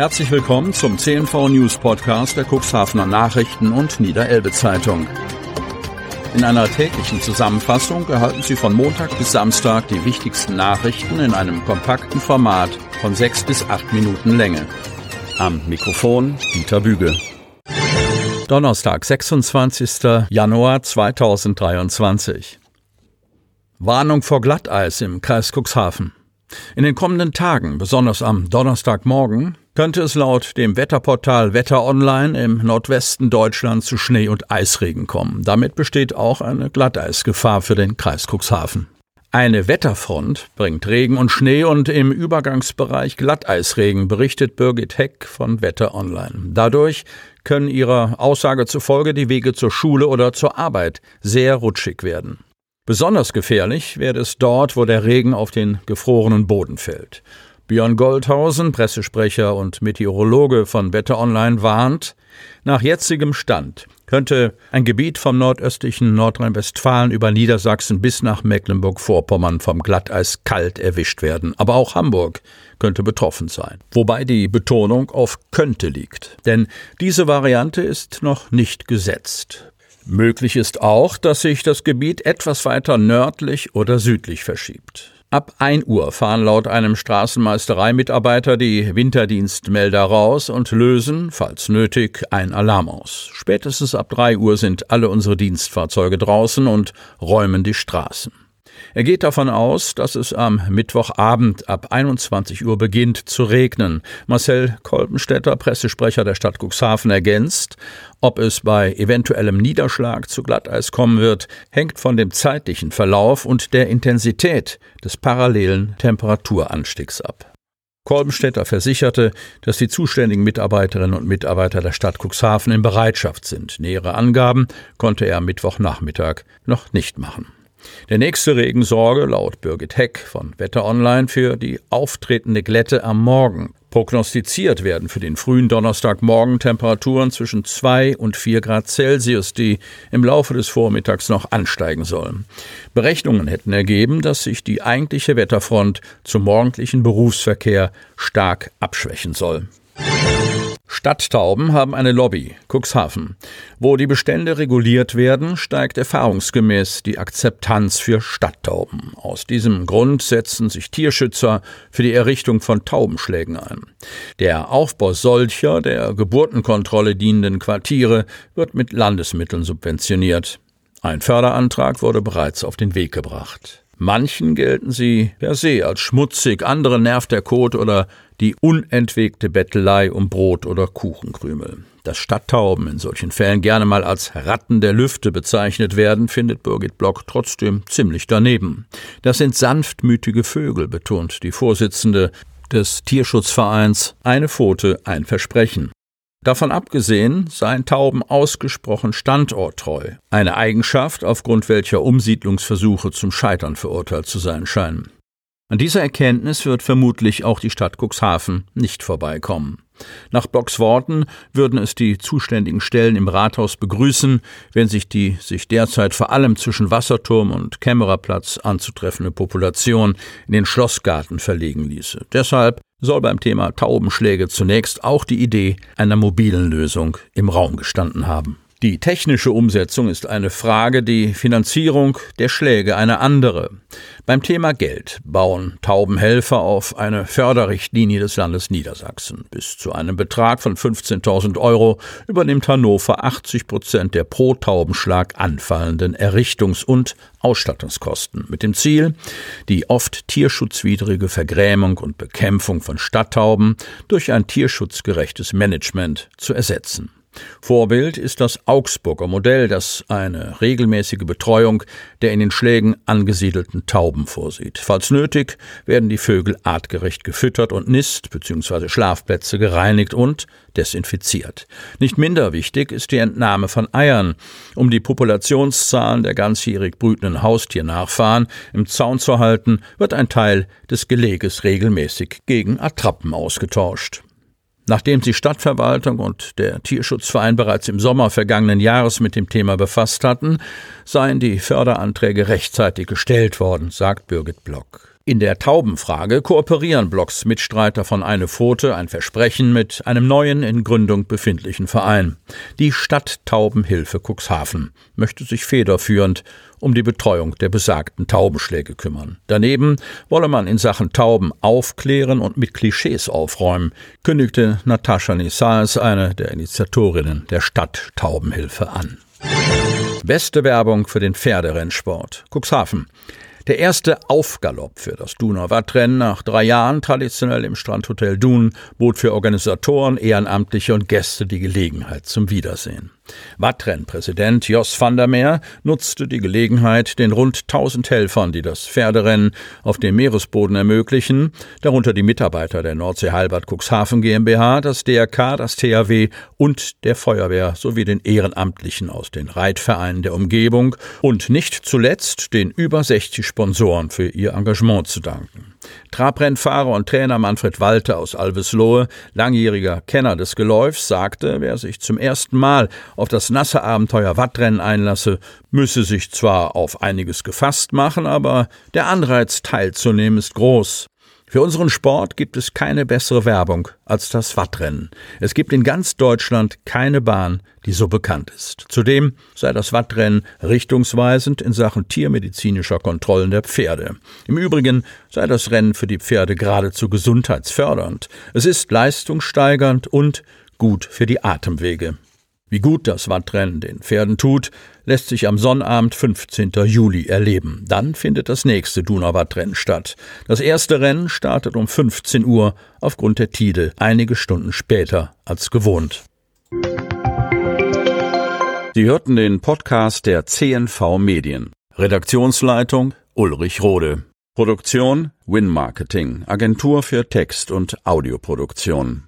Herzlich willkommen zum CNV News Podcast der Cuxhavener Nachrichten und Niederelbe Zeitung. In einer täglichen Zusammenfassung erhalten Sie von Montag bis Samstag die wichtigsten Nachrichten in einem kompakten Format von sechs bis acht Minuten Länge. Am Mikrofon Dieter Büge. Donnerstag, 26. Januar 2023. Warnung vor Glatteis im Kreis Cuxhaven. In den kommenden Tagen, besonders am Donnerstagmorgen, könnte es laut dem Wetterportal Wetter Online im Nordwesten Deutschlands zu Schnee- und Eisregen kommen. Damit besteht auch eine Glatteisgefahr für den Kreis Cuxhaven. Eine Wetterfront bringt Regen und Schnee und im Übergangsbereich Glatteisregen, berichtet Birgit Heck von Wetter Online. Dadurch können ihrer Aussage zufolge die Wege zur Schule oder zur Arbeit sehr rutschig werden. Besonders gefährlich werde es dort, wo der Regen auf den gefrorenen Boden fällt. Björn Goldhausen, Pressesprecher und Meteorologe von Wetter Online, warnt, nach jetzigem Stand könnte ein Gebiet vom nordöstlichen Nordrhein-Westfalen über Niedersachsen bis nach Mecklenburg-Vorpommern vom Glatteis kalt erwischt werden. Aber auch Hamburg könnte betroffen sein. Wobei die Betonung auf könnte liegt. Denn diese Variante ist noch nicht gesetzt. Möglich ist auch, dass sich das Gebiet etwas weiter nördlich oder südlich verschiebt. Ab 1 Uhr fahren laut einem Straßenmeistereimitarbeiter die Winterdienstmelder raus und lösen, falls nötig, ein Alarm aus. Spätestens ab 3 Uhr sind alle unsere Dienstfahrzeuge draußen und räumen die Straßen. Er geht davon aus, dass es am Mittwochabend ab 21 Uhr beginnt zu regnen. Marcel Kolbenstädter, Pressesprecher der Stadt Cuxhaven, ergänzt, ob es bei eventuellem Niederschlag zu Glatteis kommen wird, hängt von dem zeitlichen Verlauf und der Intensität des parallelen Temperaturanstiegs ab. Kolbenstädter versicherte, dass die zuständigen Mitarbeiterinnen und Mitarbeiter der Stadt Cuxhaven in Bereitschaft sind. Nähere Angaben konnte er am Mittwochnachmittag noch nicht machen. Der nächste Regen sorge, laut Birgit Heck von Wetter Online, für die auftretende Glätte am Morgen. Prognostiziert werden für den frühen Donnerstagmorgen Temperaturen zwischen 2 und 4 Grad Celsius, die im Laufe des Vormittags noch ansteigen sollen. Berechnungen hätten ergeben, dass sich die eigentliche Wetterfront zum morgendlichen Berufsverkehr stark abschwächen soll. Stadttauben haben eine Lobby, Cuxhaven. Wo die Bestände reguliert werden, steigt erfahrungsgemäß die Akzeptanz für Stadttauben. Aus diesem Grund setzen sich Tierschützer für die Errichtung von Taubenschlägen ein. Der Aufbau solcher der Geburtenkontrolle dienenden Quartiere wird mit Landesmitteln subventioniert. Ein Förderantrag wurde bereits auf den Weg gebracht. Manchen gelten sie per se als schmutzig, anderen nervt der Kot oder die unentwegte Bettelei um Brot oder Kuchenkrümel. Dass Stadttauben in solchen Fällen gerne mal als Ratten der Lüfte bezeichnet werden, findet Birgit Block trotzdem ziemlich daneben. Das sind sanftmütige Vögel, betont die Vorsitzende des Tierschutzvereins. Eine Pfote, ein Versprechen. Davon abgesehen seien Tauben ausgesprochen standorttreu, eine Eigenschaft, aufgrund welcher Umsiedlungsversuche zum Scheitern verurteilt zu sein scheinen. An dieser Erkenntnis wird vermutlich auch die Stadt Cuxhaven nicht vorbeikommen. Nach Blocks Worten würden es die zuständigen Stellen im Rathaus begrüßen, wenn sich die sich derzeit vor allem zwischen Wasserturm und Kämmererplatz anzutreffende Population in den Schlossgarten verlegen ließe. Deshalb soll beim Thema Taubenschläge zunächst auch die Idee einer mobilen Lösung im Raum gestanden haben. Die technische Umsetzung ist eine Frage, die Finanzierung der Schläge eine andere. Beim Thema Geld bauen Taubenhelfer auf eine Förderrichtlinie des Landes Niedersachsen. Bis zu einem Betrag von 15.000 Euro übernimmt Hannover 80 Prozent der pro Taubenschlag anfallenden Errichtungs- und Ausstattungskosten mit dem Ziel, die oft tierschutzwidrige Vergrämung und Bekämpfung von Stadttauben durch ein tierschutzgerechtes Management zu ersetzen. Vorbild ist das Augsburger Modell, das eine regelmäßige Betreuung der in den Schlägen angesiedelten Tauben vorsieht. Falls nötig, werden die Vögel artgerecht gefüttert und Nist- bzw. Schlafplätze gereinigt und desinfiziert. Nicht minder wichtig ist die Entnahme von Eiern. Um die Populationszahlen der ganzjährig brütenden Haustiernachfahren im Zaun zu halten, wird ein Teil des Geleges regelmäßig gegen Attrappen ausgetauscht. Nachdem sich Stadtverwaltung und der Tierschutzverein bereits im Sommer vergangenen Jahres mit dem Thema befasst hatten, seien die Förderanträge rechtzeitig gestellt worden, sagt Birgit Block. In der Taubenfrage kooperieren Blocks Mitstreiter von Eine Pfote ein Versprechen mit einem neuen in Gründung befindlichen Verein. Die Stadt Taubenhilfe Cuxhaven möchte sich federführend um die Betreuung der besagten Taubenschläge kümmern. Daneben wolle man in Sachen Tauben aufklären und mit Klischees aufräumen, kündigte Natascha Nisals, eine der Initiatorinnen der Stadt Taubenhilfe, an. Beste Werbung für den Pferderennsport. Cuxhaven. Der erste Aufgalopp für das Duner Wattrennen nach drei Jahren traditionell im Strandhotel Dun bot für Organisatoren, Ehrenamtliche und Gäste die Gelegenheit zum Wiedersehen. Wattrennpräsident Jos van der Meer nutzte die Gelegenheit, den rund 1000 Helfern, die das Pferderennen auf dem Meeresboden ermöglichen, darunter die Mitarbeiter der Nordsee Halbert Cuxhaven GmbH, das DRK, das THW und der Feuerwehr sowie den Ehrenamtlichen aus den Reitvereinen der Umgebung und nicht zuletzt den über 60 Sponsoren für ihr Engagement zu danken. Trabrennfahrer und Trainer Manfred Walter aus Alveslohe, langjähriger Kenner des Geläufs, sagte, wer sich zum ersten Mal auf das nasse Abenteuer Wattrennen einlasse, müsse sich zwar auf einiges gefasst machen, aber der Anreiz teilzunehmen ist groß. Für unseren Sport gibt es keine bessere Werbung als das Wattrennen. Es gibt in ganz Deutschland keine Bahn, die so bekannt ist. Zudem sei das Wattrennen richtungsweisend in Sachen tiermedizinischer Kontrollen der Pferde. Im Übrigen sei das Rennen für die Pferde geradezu gesundheitsfördernd. Es ist leistungssteigernd und gut für die Atemwege. Wie gut das Wattrennen den Pferden tut, lässt sich am Sonnabend 15. Juli erleben. Dann findet das nächste Donauwattrennen statt. Das erste Rennen startet um 15 Uhr aufgrund der Tide einige Stunden später als gewohnt. Sie hörten den Podcast der CNV Medien. Redaktionsleitung Ulrich Rode. Produktion Win Marketing, Agentur für Text- und Audioproduktion.